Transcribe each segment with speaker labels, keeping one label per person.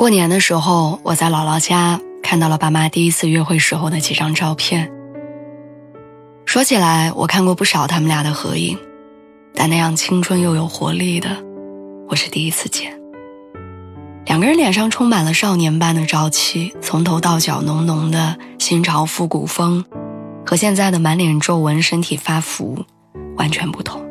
Speaker 1: 过年的时候，我在姥姥家看到了爸妈第一次约会时候的几张照片。说起来，我看过不少他们俩的合影，但那样青春又有活力的，我是第一次见。两个人脸上充满了少年般的朝气，从头到脚浓浓的新潮复古风，和现在的满脸皱纹、身体发福完全不同。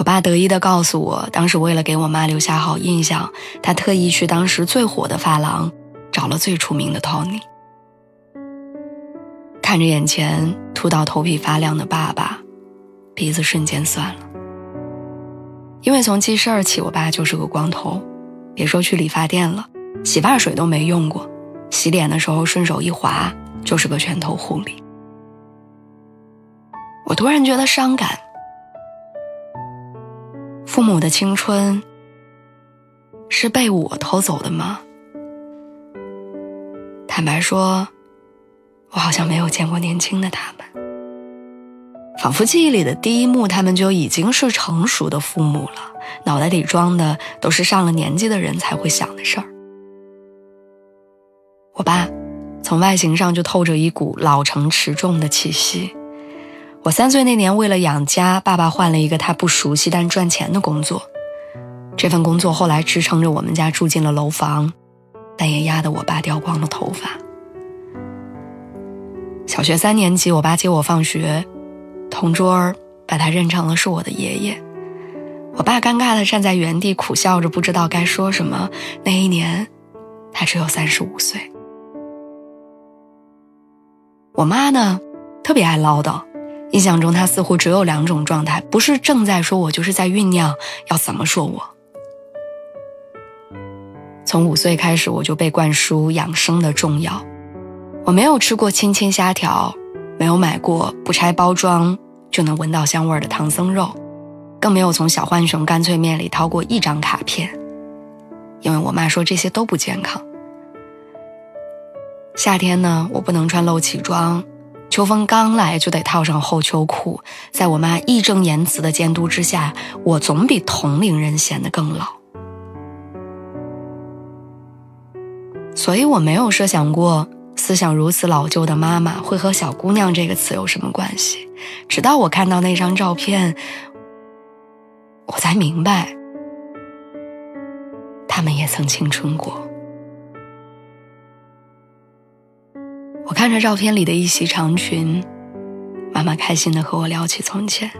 Speaker 1: 我爸得意地告诉我，当时为了给我妈留下好印象，他特意去当时最火的发廊，找了最出名的 Tony。看着眼前秃到头皮发亮的爸爸，鼻子瞬间酸了。因为从记事儿起，我爸就是个光头，别说去理发店了，洗发水都没用过，洗脸的时候顺手一划就是个全头护理。我突然觉得伤感。父母的青春是被我偷走的吗？坦白说，我好像没有见过年轻的他们，仿佛记忆里的第一幕，他们就已经是成熟的父母了，脑袋里装的都是上了年纪的人才会想的事儿。我爸从外形上就透着一股老成持重的气息。我三岁那年，为了养家，爸爸换了一个他不熟悉但赚钱的工作。这份工作后来支撑着我们家住进了楼房，但也压得我爸掉光了头发。小学三年级，我爸接我放学，同桌把他认成了是我的爷爷。我爸尴尬地站在原地，苦笑着，不知道该说什么。那一年，他只有三十五岁。我妈呢，特别爱唠叨。印象中，他似乎只有两种状态：不是正在说我，就是在酝酿要怎么说我。从五岁开始，我就被灌输养生的重要。我没有吃过青青虾条，没有买过不拆包装就能闻到香味的唐僧肉，更没有从小浣熊干脆面里掏过一张卡片，因为我妈说这些都不健康。夏天呢，我不能穿露脐装。秋风刚来就得套上厚秋裤，在我妈义正言辞的监督之下，我总比同龄人显得更老。所以我没有设想过思想如此老旧的妈妈会和“小姑娘”这个词有什么关系。直到我看到那张照片，我才明白，他们也曾青春过。看着照片里的一袭长裙，妈妈开心的和我聊起从前。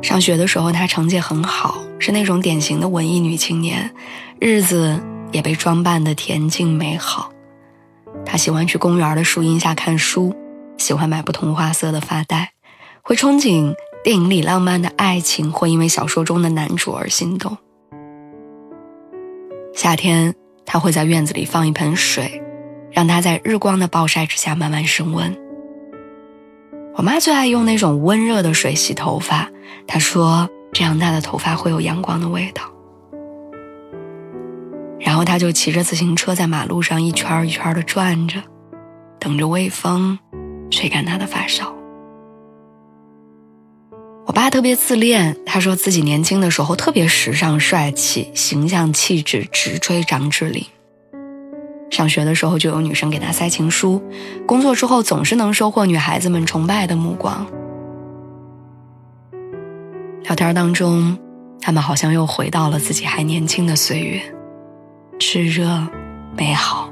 Speaker 1: 上学的时候，她成绩很好，是那种典型的文艺女青年，日子也被装扮的恬静美好。她喜欢去公园的树荫下看书，喜欢买不同花色的发带，会憧憬电影里浪漫的爱情，会因为小说中的男主而心动。夏天，她会在院子里放一盆水。让它在日光的暴晒之下慢慢升温。我妈最爱用那种温热的水洗头发，她说这样她的头发会有阳光的味道。然后她就骑着自行车在马路上一圈一圈的转着，等着微风吹干她的发梢。我爸特别自恋，他说自己年轻的时候特别时尚帅气，形象气质直追张智霖。上学的时候就有女生给他塞情书，工作之后总是能收获女孩子们崇拜的目光。聊天当中，他们好像又回到了自己还年轻的岁月，炽热、美好，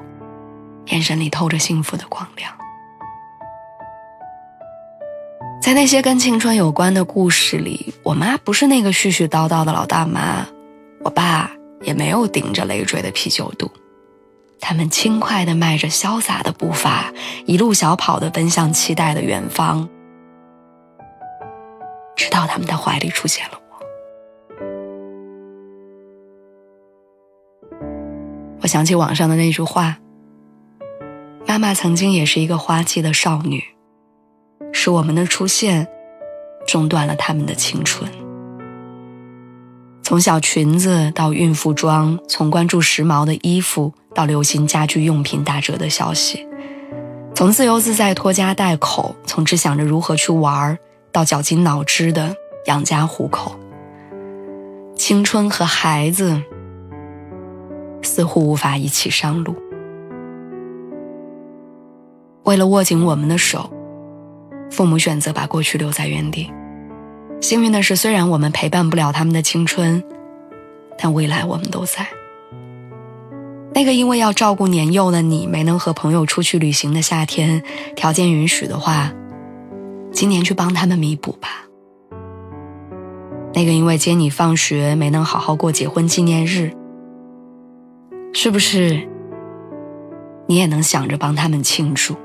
Speaker 1: 眼神里透着幸福的光亮。在那些跟青春有关的故事里，我妈不是那个絮絮叨叨的老大妈，我爸也没有顶着累赘的啤酒肚。他们轻快地迈着潇洒的步伐，一路小跑地奔向期待的远方。直到他们的怀里出现了我。我想起网上的那句话：“妈妈曾经也是一个花季的少女，是我们的出现，中断了他们的青春。”从小裙子到孕妇装，从关注时髦的衣服到流行家居用品打折的消息，从自由自在拖家带口，从只想着如何去玩儿到绞尽脑汁的养家糊口。青春和孩子似乎无法一起上路。为了握紧我们的手，父母选择把过去留在原地。幸运的是，虽然我们陪伴不了他们的青春，但未来我们都在。那个因为要照顾年幼的你没能和朋友出去旅行的夏天，条件允许的话，今年去帮他们弥补吧。那个因为接你放学没能好好过结婚纪念日，是不是你也能想着帮他们庆祝？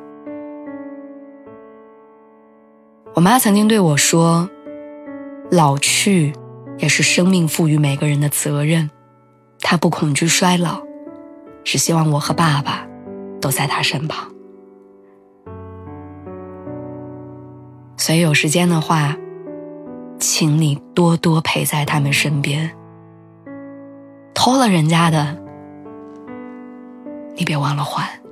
Speaker 1: 我妈曾经对我说。老去，也是生命赋予每个人的责任。她不恐惧衰老，只希望我和爸爸都在他身旁。所以有时间的话，请你多多陪在他们身边。偷了人家的，你别忘了还。